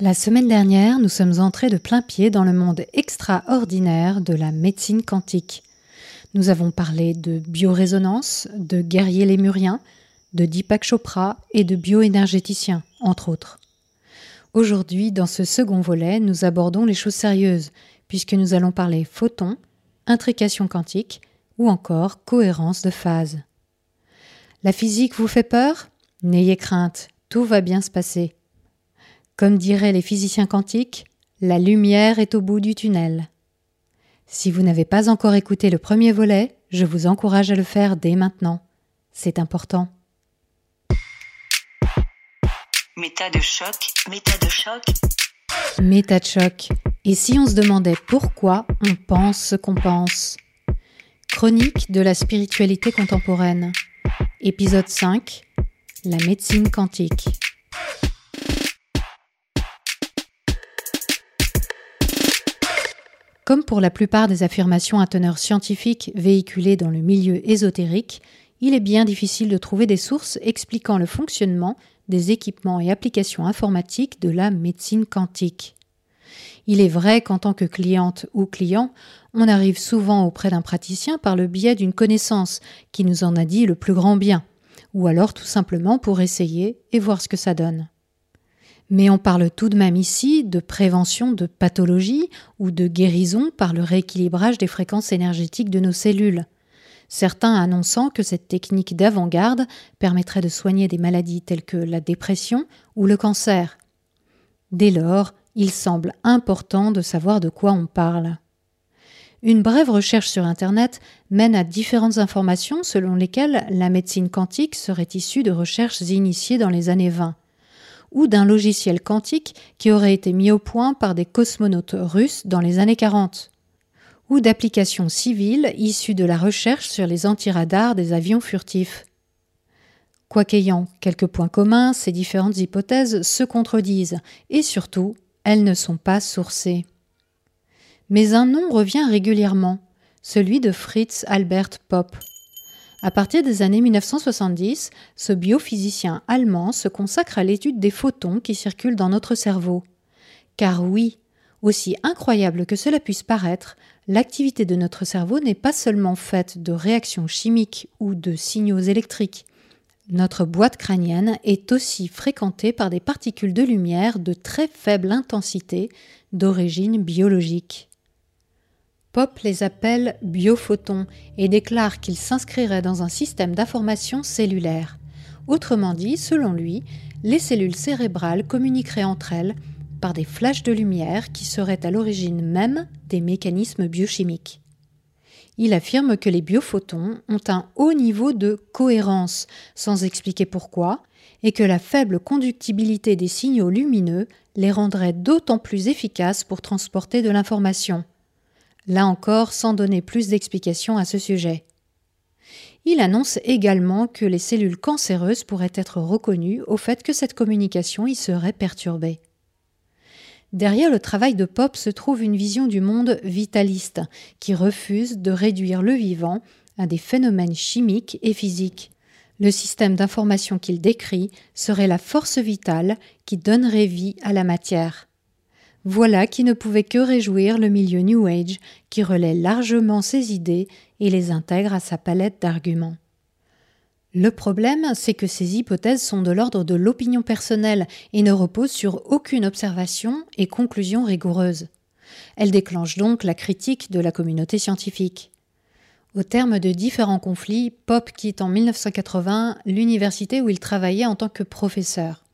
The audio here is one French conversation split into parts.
La semaine dernière, nous sommes entrés de plein pied dans le monde extraordinaire de la médecine quantique. Nous avons parlé de biorésonance, de guerriers lémuriens, de Deepak Chopra et de bioénergéticiens, entre autres. Aujourd'hui, dans ce second volet, nous abordons les choses sérieuses, puisque nous allons parler photons, intrication quantique ou encore cohérence de phase. La physique vous fait peur? N'ayez crainte, tout va bien se passer. Comme diraient les physiciens quantiques, la lumière est au bout du tunnel. Si vous n'avez pas encore écouté le premier volet, je vous encourage à le faire dès maintenant. C'est important. Méta de choc, méta de choc. Méta de choc. Et si on se demandait pourquoi on pense ce qu'on pense? Chronique de la spiritualité contemporaine. Épisode 5. La médecine quantique. Comme pour la plupart des affirmations à teneur scientifique véhiculées dans le milieu ésotérique, il est bien difficile de trouver des sources expliquant le fonctionnement des équipements et applications informatiques de la médecine quantique. Il est vrai qu'en tant que cliente ou client, on arrive souvent auprès d'un praticien par le biais d'une connaissance qui nous en a dit le plus grand bien, ou alors tout simplement pour essayer et voir ce que ça donne. Mais on parle tout de même ici de prévention de pathologie ou de guérison par le rééquilibrage des fréquences énergétiques de nos cellules. Certains annonçant que cette technique d'avant-garde permettrait de soigner des maladies telles que la dépression ou le cancer. Dès lors, il semble important de savoir de quoi on parle. Une brève recherche sur Internet mène à différentes informations selon lesquelles la médecine quantique serait issue de recherches initiées dans les années 20 ou d'un logiciel quantique qui aurait été mis au point par des cosmonautes russes dans les années 40, ou d'applications civiles issues de la recherche sur les antiradars des avions furtifs. Quoiqu'ayant quelques points communs, ces différentes hypothèses se contredisent, et surtout, elles ne sont pas sourcées. Mais un nom revient régulièrement, celui de Fritz Albert Popp. À partir des années 1970, ce biophysicien allemand se consacre à l'étude des photons qui circulent dans notre cerveau. Car oui, aussi incroyable que cela puisse paraître, l'activité de notre cerveau n'est pas seulement faite de réactions chimiques ou de signaux électriques. Notre boîte crânienne est aussi fréquentée par des particules de lumière de très faible intensité d'origine biologique. Pop les appelle biophotons et déclare qu'ils s'inscriraient dans un système d'information cellulaire. Autrement dit, selon lui, les cellules cérébrales communiqueraient entre elles par des flashs de lumière qui seraient à l'origine même des mécanismes biochimiques. Il affirme que les biophotons ont un haut niveau de cohérence, sans expliquer pourquoi, et que la faible conductibilité des signaux lumineux les rendrait d'autant plus efficaces pour transporter de l'information là encore sans donner plus d'explications à ce sujet. Il annonce également que les cellules cancéreuses pourraient être reconnues au fait que cette communication y serait perturbée. Derrière le travail de Pop se trouve une vision du monde vitaliste qui refuse de réduire le vivant à des phénomènes chimiques et physiques. Le système d'information qu'il décrit serait la force vitale qui donnerait vie à la matière. Voilà qui ne pouvait que réjouir le milieu New Age, qui relaie largement ses idées et les intègre à sa palette d'arguments. Le problème, c'est que ces hypothèses sont de l'ordre de l'opinion personnelle et ne reposent sur aucune observation et conclusion rigoureuse. Elles déclenchent donc la critique de la communauté scientifique. Au terme de différents conflits, Pop quitte en 1980 l'université où il travaillait en tant que professeur.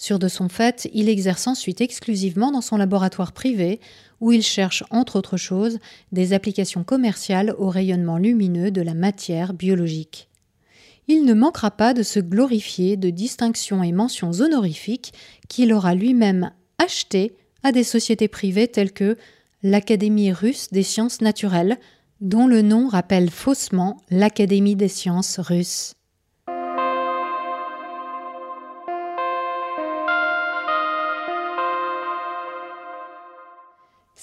Sûr de son fait, il exerce ensuite exclusivement dans son laboratoire privé, où il cherche, entre autres choses, des applications commerciales au rayonnement lumineux de la matière biologique. Il ne manquera pas de se glorifier de distinctions et mentions honorifiques qu'il aura lui-même achetées à des sociétés privées telles que l'Académie russe des sciences naturelles, dont le nom rappelle faussement l'Académie des sciences russes.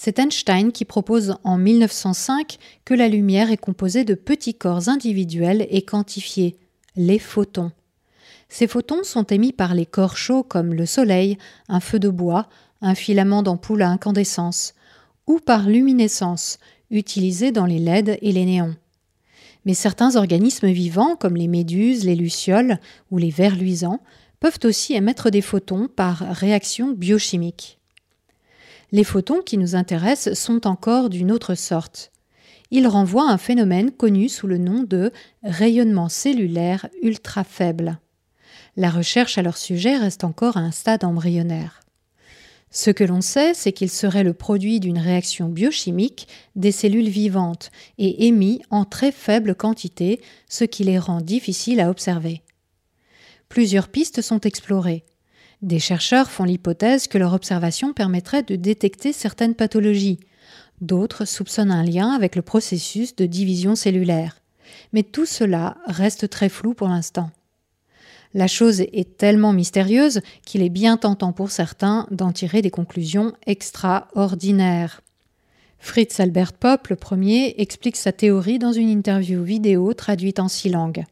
C'est Einstein qui propose en 1905 que la lumière est composée de petits corps individuels et quantifiés, les photons. Ces photons sont émis par les corps chauds comme le soleil, un feu de bois, un filament d'ampoule à incandescence, ou par luminescence, utilisée dans les LED et les néons. Mais certains organismes vivants, comme les méduses, les lucioles ou les vers luisants, peuvent aussi émettre des photons par réaction biochimique. Les photons qui nous intéressent sont encore d'une autre sorte. Ils renvoient un phénomène connu sous le nom de rayonnement cellulaire ultra faible. La recherche à leur sujet reste encore à un stade embryonnaire. Ce que l'on sait, c'est qu'il serait le produit d'une réaction biochimique des cellules vivantes et émis en très faible quantité, ce qui les rend difficiles à observer. Plusieurs pistes sont explorées. Des chercheurs font l'hypothèse que leur observation permettrait de détecter certaines pathologies. D'autres soupçonnent un lien avec le processus de division cellulaire. Mais tout cela reste très flou pour l'instant. La chose est tellement mystérieuse qu'il est bien tentant pour certains d'en tirer des conclusions extraordinaires. Fritz Albert Popp, le premier, explique sa théorie dans une interview vidéo traduite en six langues.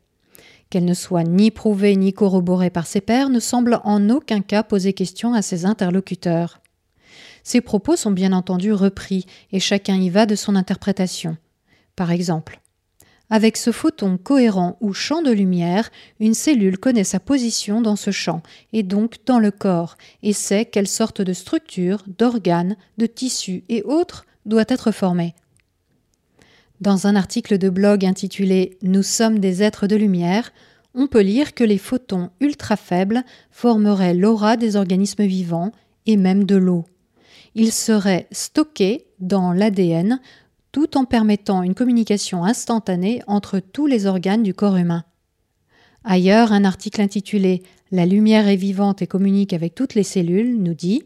Qu'elle ne soit ni prouvée ni corroborée par ses pairs ne semble en aucun cas poser question à ses interlocuteurs. Ses propos sont bien entendu repris et chacun y va de son interprétation. Par exemple, avec ce photon cohérent ou champ de lumière, une cellule connaît sa position dans ce champ et donc dans le corps et sait quelle sorte de structure, d'organes, de tissus et autres doit être formée. Dans un article de blog intitulé Nous sommes des êtres de lumière, on peut lire que les photons ultra faibles formeraient l'aura des organismes vivants et même de l'eau. Ils seraient stockés dans l'ADN tout en permettant une communication instantanée entre tous les organes du corps humain. Ailleurs, un article intitulé La lumière est vivante et communique avec toutes les cellules nous dit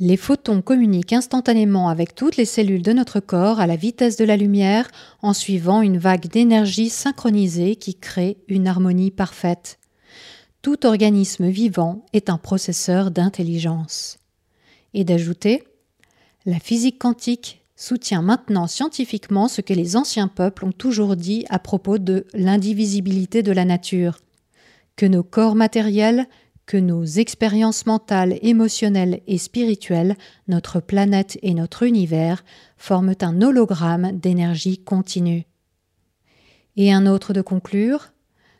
Les photons communiquent instantanément avec toutes les cellules de notre corps à la vitesse de la lumière en suivant une vague d'énergie synchronisée qui crée une harmonie parfaite. Tout organisme vivant est un processeur d'intelligence. Et d'ajouter La physique quantique soutient maintenant scientifiquement ce que les anciens peuples ont toujours dit à propos de l'indivisibilité de la nature, que nos corps matériels, que nos expériences mentales, émotionnelles et spirituelles, notre planète et notre univers forment un hologramme d'énergie continue. Et un autre de conclure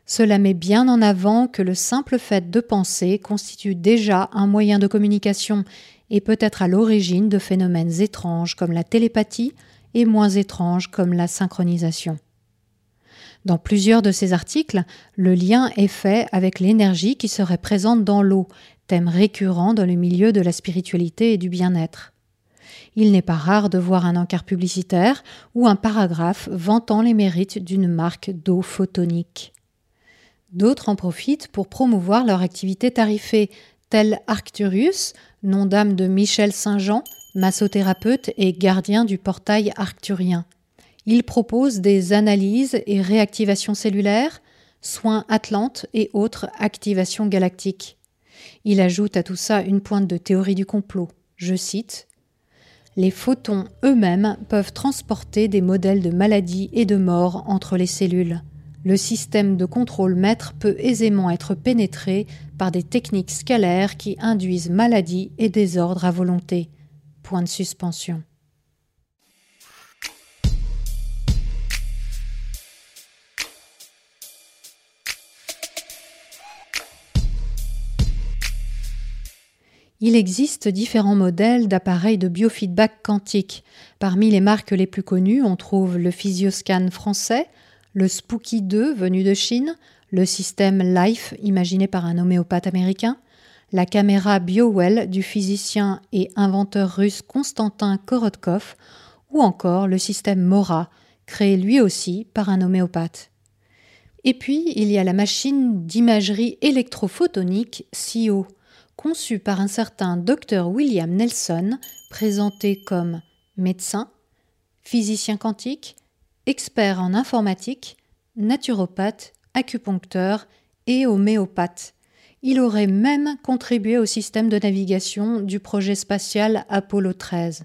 cela met bien en avant que le simple fait de penser constitue déjà un moyen de communication et peut être à l'origine de phénomènes étranges comme la télépathie et moins étranges comme la synchronisation. Dans plusieurs de ces articles, le lien est fait avec l'énergie qui serait présente dans l'eau, thème récurrent dans le milieu de la spiritualité et du bien-être. Il n'est pas rare de voir un encart publicitaire ou un paragraphe vantant les mérites d'une marque d'eau photonique. D'autres en profitent pour promouvoir leur activité tarifée, tel Arcturus, nom d'âme de Michel Saint-Jean, massothérapeute et gardien du portail arcturien. Il propose des analyses et réactivations cellulaires, soins atlantes et autres activations galactiques. Il ajoute à tout ça une pointe de théorie du complot. Je cite Les photons eux-mêmes peuvent transporter des modèles de maladies et de mort entre les cellules. Le système de contrôle maître peut aisément être pénétré par des techniques scalaires qui induisent maladie et désordre à volonté. Point de suspension. Il existe différents modèles d'appareils de biofeedback quantique. Parmi les marques les plus connues, on trouve le Physioscan français, le Spooky 2 venu de Chine, le système LIFE imaginé par un homéopathe américain, la caméra BioWell du physicien et inventeur russe Konstantin Korotkov, ou encore le système Mora, créé lui aussi par un homéopathe. Et puis, il y a la machine d'imagerie électrophotonique CIO, conçue par un certain Dr William Nelson, présenté comme médecin, physicien quantique, expert en informatique, naturopathe, acupuncteur et homéopathe. Il aurait même contribué au système de navigation du projet spatial Apollo 13.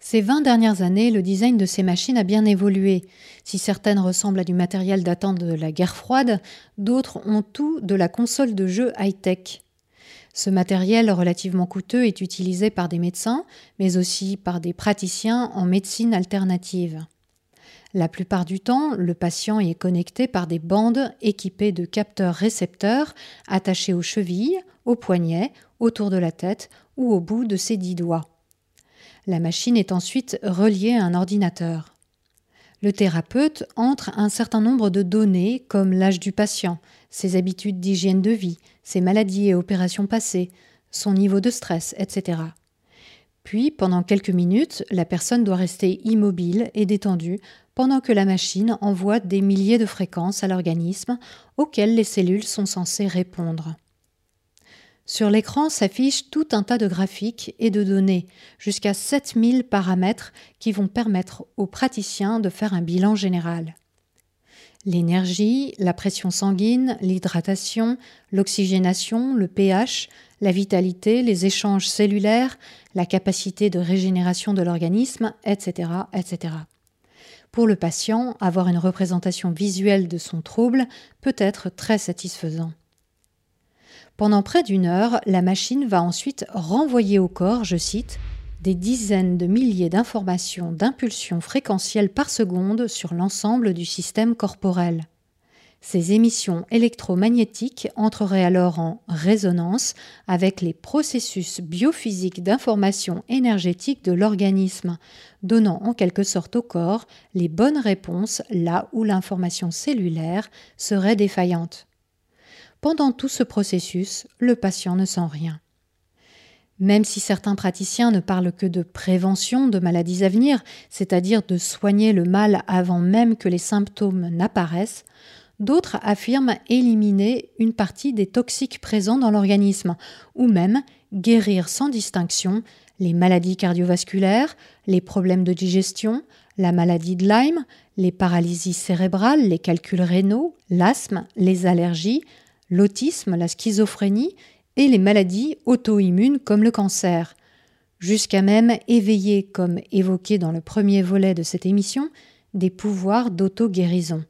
Ces 20 dernières années, le design de ces machines a bien évolué. Si certaines ressemblent à du matériel datant de la guerre froide, d'autres ont tout de la console de jeu high-tech. Ce matériel relativement coûteux est utilisé par des médecins, mais aussi par des praticiens en médecine alternative. La plupart du temps, le patient est connecté par des bandes équipées de capteurs récepteurs attachés aux chevilles, aux poignets, autour de la tête ou au bout de ses dix doigts. La machine est ensuite reliée à un ordinateur. Le thérapeute entre un certain nombre de données comme l'âge du patient, ses habitudes d'hygiène de vie, ses maladies et opérations passées, son niveau de stress, etc. Puis, pendant quelques minutes, la personne doit rester immobile et détendue pendant que la machine envoie des milliers de fréquences à l'organisme auxquelles les cellules sont censées répondre. Sur l'écran s'affiche tout un tas de graphiques et de données, jusqu'à 7000 paramètres qui vont permettre aux praticiens de faire un bilan général. L'énergie, la pression sanguine, l'hydratation, l'oxygénation, le pH, la vitalité, les échanges cellulaires, la capacité de régénération de l'organisme, etc., etc. Pour le patient, avoir une représentation visuelle de son trouble peut être très satisfaisant. Pendant près d'une heure, la machine va ensuite renvoyer au corps, je cite, des dizaines de milliers d'informations d'impulsions fréquentielles par seconde sur l'ensemble du système corporel. Ces émissions électromagnétiques entreraient alors en résonance avec les processus biophysiques d'information énergétique de l'organisme, donnant en quelque sorte au corps les bonnes réponses là où l'information cellulaire serait défaillante. Pendant tout ce processus, le patient ne sent rien. Même si certains praticiens ne parlent que de prévention de maladies à venir, c'est-à-dire de soigner le mal avant même que les symptômes n'apparaissent, d'autres affirment éliminer une partie des toxiques présents dans l'organisme, ou même guérir sans distinction les maladies cardiovasculaires, les problèmes de digestion, la maladie de Lyme, les paralysies cérébrales, les calculs rénaux, l'asthme, les allergies, l'autisme, la schizophrénie et les maladies auto-immunes comme le cancer, jusqu'à même éveiller, comme évoqué dans le premier volet de cette émission, des pouvoirs d'auto-guérison.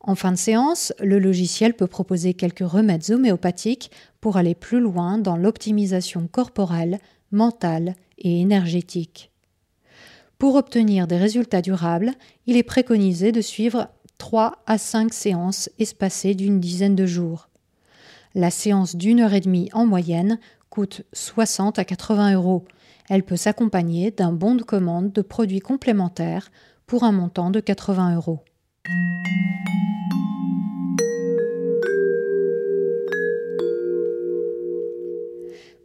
En fin de séance, le logiciel peut proposer quelques remèdes homéopathiques pour aller plus loin dans l'optimisation corporelle, mentale et énergétique. Pour obtenir des résultats durables, il est préconisé de suivre 3 à 5 séances espacées d'une dizaine de jours. La séance d'une heure et demie en moyenne coûte 60 à 80 euros. Elle peut s'accompagner d'un bon de commande de produits complémentaires pour un montant de 80 euros.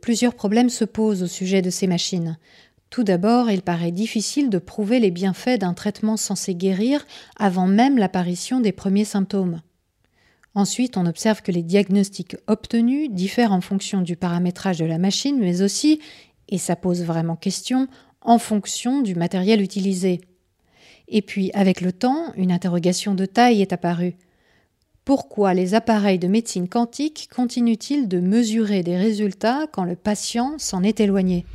Plusieurs problèmes se posent au sujet de ces machines. Tout d'abord, il paraît difficile de prouver les bienfaits d'un traitement censé guérir avant même l'apparition des premiers symptômes. Ensuite, on observe que les diagnostics obtenus diffèrent en fonction du paramétrage de la machine, mais aussi, et ça pose vraiment question, en fonction du matériel utilisé. Et puis, avec le temps, une interrogation de taille est apparue. Pourquoi les appareils de médecine quantique continuent-ils de mesurer des résultats quand le patient s'en est éloigné?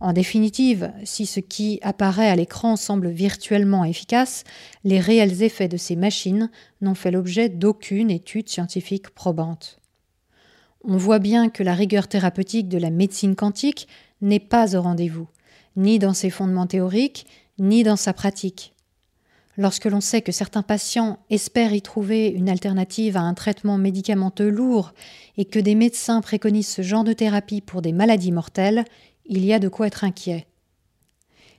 En définitive, si ce qui apparaît à l'écran semble virtuellement efficace, les réels effets de ces machines n'ont fait l'objet d'aucune étude scientifique probante. On voit bien que la rigueur thérapeutique de la médecine quantique n'est pas au rendez-vous, ni dans ses fondements théoriques, ni dans sa pratique. Lorsque l'on sait que certains patients espèrent y trouver une alternative à un traitement médicamenteux lourd et que des médecins préconisent ce genre de thérapie pour des maladies mortelles, il y a de quoi être inquiet.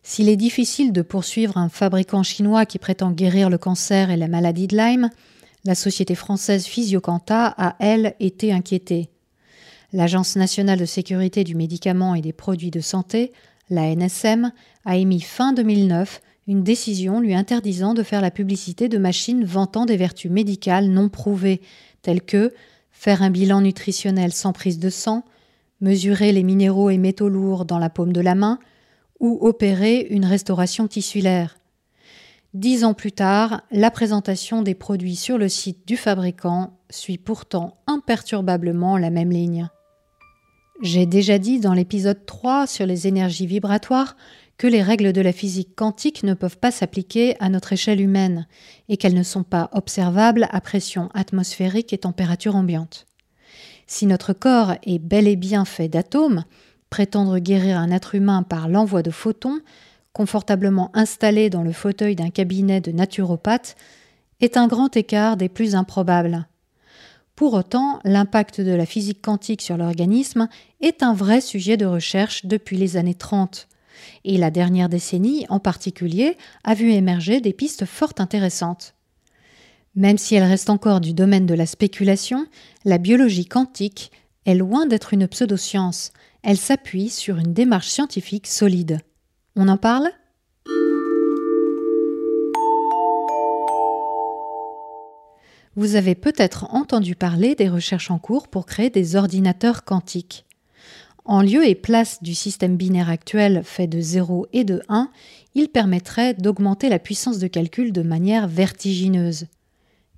S'il est difficile de poursuivre un fabricant chinois qui prétend guérir le cancer et la maladie de Lyme, la société française Physiocanta a, elle, été inquiétée. L'Agence nationale de sécurité du médicament et des produits de santé, la NSM, a émis fin 2009 une décision lui interdisant de faire la publicité de machines vantant des vertus médicales non prouvées, telles que faire un bilan nutritionnel sans prise de sang, mesurer les minéraux et métaux lourds dans la paume de la main, ou opérer une restauration tissulaire. Dix ans plus tard, la présentation des produits sur le site du fabricant suit pourtant imperturbablement la même ligne. J'ai déjà dit dans l'épisode 3 sur les énergies vibratoires que les règles de la physique quantique ne peuvent pas s'appliquer à notre échelle humaine et qu'elles ne sont pas observables à pression atmosphérique et température ambiante. Si notre corps est bel et bien fait d'atomes, prétendre guérir un être humain par l'envoi de photons, confortablement installé dans le fauteuil d'un cabinet de naturopathe, est un grand écart des plus improbables. Pour autant, l'impact de la physique quantique sur l'organisme est un vrai sujet de recherche depuis les années 30. Et la dernière décennie, en particulier, a vu émerger des pistes fort intéressantes. Même si elle reste encore du domaine de la spéculation, la biologie quantique est loin d'être une pseudoscience. Elle s'appuie sur une démarche scientifique solide. On en parle? Vous avez peut-être entendu parler des recherches en cours pour créer des ordinateurs quantiques. En lieu et place du système binaire actuel fait de 0 et de 1, il permettrait d'augmenter la puissance de calcul de manière vertigineuse.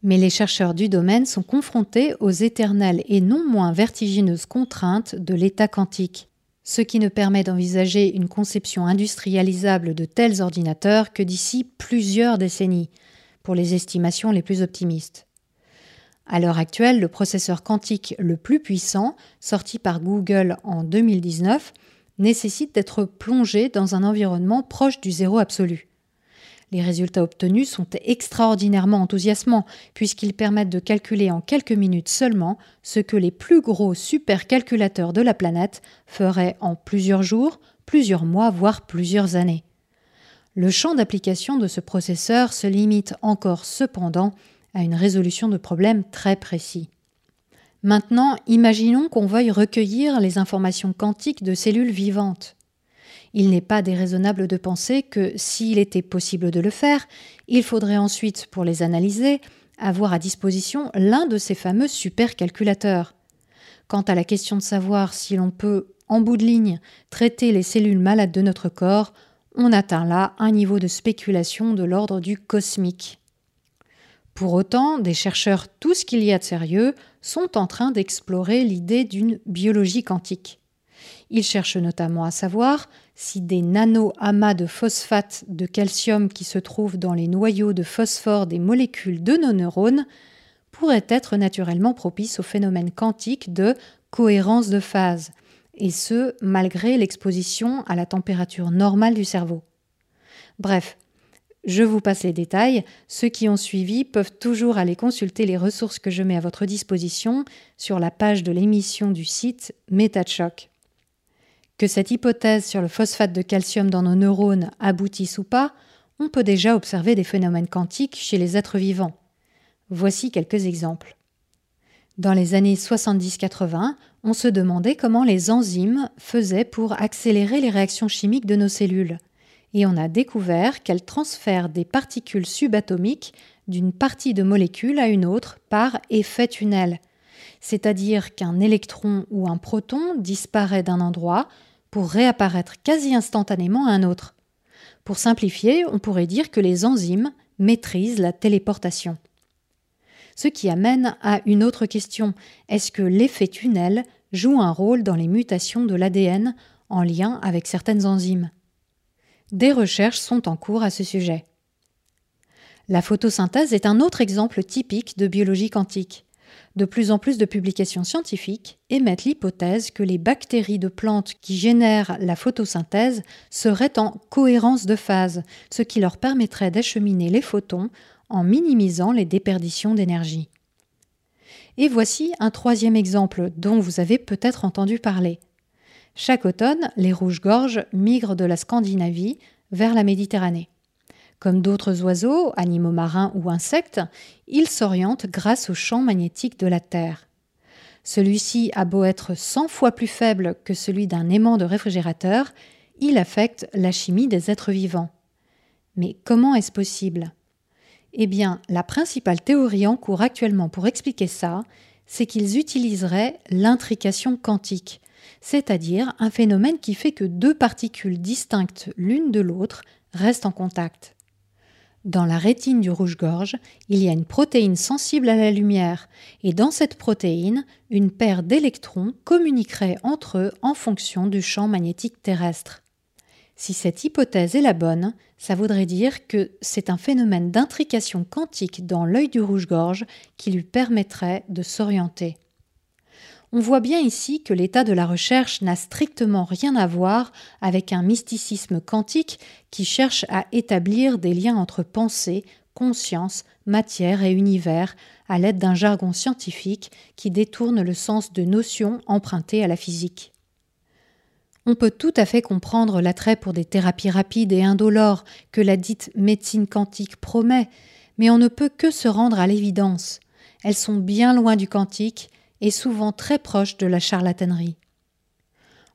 Mais les chercheurs du domaine sont confrontés aux éternelles et non moins vertigineuses contraintes de l'état quantique, ce qui ne permet d'envisager une conception industrialisable de tels ordinateurs que d'ici plusieurs décennies, pour les estimations les plus optimistes. À l'heure actuelle, le processeur quantique le plus puissant, sorti par Google en 2019, nécessite d'être plongé dans un environnement proche du zéro absolu. Les résultats obtenus sont extraordinairement enthousiasmants puisqu'ils permettent de calculer en quelques minutes seulement ce que les plus gros supercalculateurs de la planète feraient en plusieurs jours, plusieurs mois, voire plusieurs années. Le champ d'application de ce processeur se limite encore cependant à une résolution de problèmes très précis. Maintenant, imaginons qu'on veuille recueillir les informations quantiques de cellules vivantes. Il n'est pas déraisonnable de penser que s'il était possible de le faire, il faudrait ensuite, pour les analyser, avoir à disposition l'un de ces fameux supercalculateurs. Quant à la question de savoir si l'on peut, en bout de ligne, traiter les cellules malades de notre corps, on atteint là un niveau de spéculation de l'ordre du cosmique. Pour autant, des chercheurs, tout ce qu'il y a de sérieux, sont en train d'explorer l'idée d'une biologie quantique. Ils cherchent notamment à savoir si des nano-amas de phosphate de calcium qui se trouvent dans les noyaux de phosphore des molécules de nos neurones pourraient être naturellement propices au phénomène quantique de cohérence de phase, et ce, malgré l'exposition à la température normale du cerveau. Bref, je vous passe les détails. Ceux qui ont suivi peuvent toujours aller consulter les ressources que je mets à votre disposition sur la page de l'émission du site MetaChoc. Que cette hypothèse sur le phosphate de calcium dans nos neurones aboutisse ou pas, on peut déjà observer des phénomènes quantiques chez les êtres vivants. Voici quelques exemples. Dans les années 70-80, on se demandait comment les enzymes faisaient pour accélérer les réactions chimiques de nos cellules et on a découvert qu'elle transfère des particules subatomiques d'une partie de molécule à une autre par effet tunnel, c'est-à-dire qu'un électron ou un proton disparaît d'un endroit pour réapparaître quasi instantanément à un autre. Pour simplifier, on pourrait dire que les enzymes maîtrisent la téléportation. Ce qui amène à une autre question. Est-ce que l'effet tunnel joue un rôle dans les mutations de l'ADN en lien avec certaines enzymes? Des recherches sont en cours à ce sujet. La photosynthèse est un autre exemple typique de biologie quantique. De plus en plus de publications scientifiques émettent l'hypothèse que les bactéries de plantes qui génèrent la photosynthèse seraient en cohérence de phase, ce qui leur permettrait d'acheminer les photons en minimisant les déperditions d'énergie. Et voici un troisième exemple dont vous avez peut-être entendu parler. Chaque automne, les rouges-gorges migrent de la Scandinavie vers la Méditerranée. Comme d'autres oiseaux, animaux marins ou insectes, ils s'orientent grâce au champ magnétique de la Terre. Celui-ci a beau être 100 fois plus faible que celui d'un aimant de réfrigérateur, il affecte la chimie des êtres vivants. Mais comment est-ce possible? Eh bien, la principale théorie en cours actuellement pour expliquer ça, c'est qu'ils utiliseraient l'intrication quantique, c'est-à-dire un phénomène qui fait que deux particules distinctes l'une de l'autre restent en contact. Dans la rétine du rouge-gorge, il y a une protéine sensible à la lumière, et dans cette protéine, une paire d'électrons communiquerait entre eux en fonction du champ magnétique terrestre. Si cette hypothèse est la bonne, ça voudrait dire que c'est un phénomène d'intrication quantique dans l'œil du rouge-gorge qui lui permettrait de s'orienter. On voit bien ici que l'état de la recherche n'a strictement rien à voir avec un mysticisme quantique qui cherche à établir des liens entre pensée, conscience, matière et univers à l'aide d'un jargon scientifique qui détourne le sens de notions empruntées à la physique. On peut tout à fait comprendre l'attrait pour des thérapies rapides et indolores que la dite médecine quantique promet, mais on ne peut que se rendre à l'évidence. Elles sont bien loin du quantique et souvent très proche de la charlatanerie.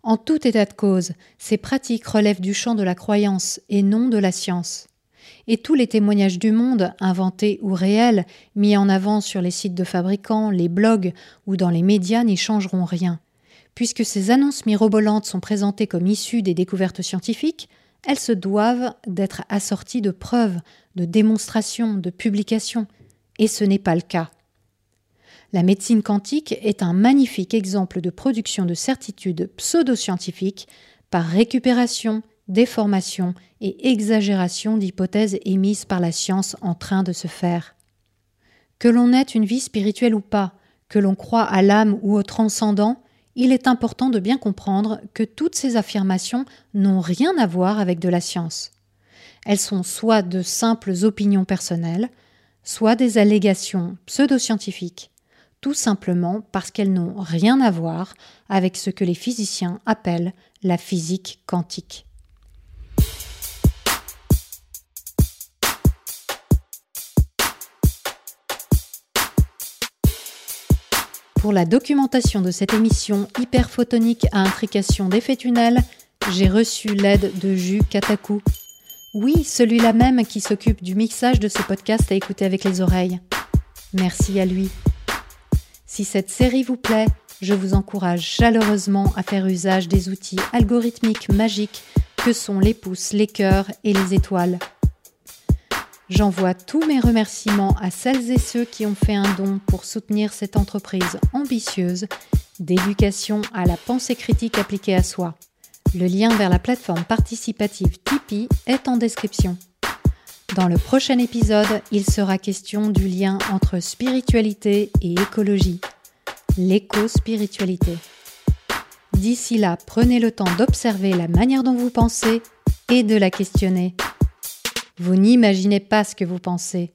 En tout état de cause, ces pratiques relèvent du champ de la croyance et non de la science. Et tous les témoignages du monde, inventés ou réels, mis en avant sur les sites de fabricants, les blogs ou dans les médias n'y changeront rien. Puisque ces annonces mirobolantes sont présentées comme issues des découvertes scientifiques, elles se doivent d'être assorties de preuves, de démonstrations, de publications, et ce n'est pas le cas. La médecine quantique est un magnifique exemple de production de certitudes pseudo-scientifiques par récupération, déformation et exagération d'hypothèses émises par la science en train de se faire. Que l'on ait une vie spirituelle ou pas, que l'on croit à l'âme ou au transcendant, il est important de bien comprendre que toutes ces affirmations n'ont rien à voir avec de la science. Elles sont soit de simples opinions personnelles, soit des allégations pseudo-scientifiques tout simplement parce qu'elles n'ont rien à voir avec ce que les physiciens appellent la physique quantique. Pour la documentation de cette émission hyperphotonique à intrication d'effets tunnels, j'ai reçu l'aide de Jus Kataku. Oui, celui-là même qui s'occupe du mixage de ce podcast à écouter avec les oreilles. Merci à lui. Si cette série vous plaît, je vous encourage chaleureusement à faire usage des outils algorithmiques magiques que sont les pouces, les cœurs et les étoiles. J'envoie tous mes remerciements à celles et ceux qui ont fait un don pour soutenir cette entreprise ambitieuse d'éducation à la pensée critique appliquée à soi. Le lien vers la plateforme participative Tipeee est en description. Dans le prochain épisode, il sera question du lien entre spiritualité et écologie, l'éco-spiritualité. D'ici là, prenez le temps d'observer la manière dont vous pensez et de la questionner. Vous n'imaginez pas ce que vous pensez.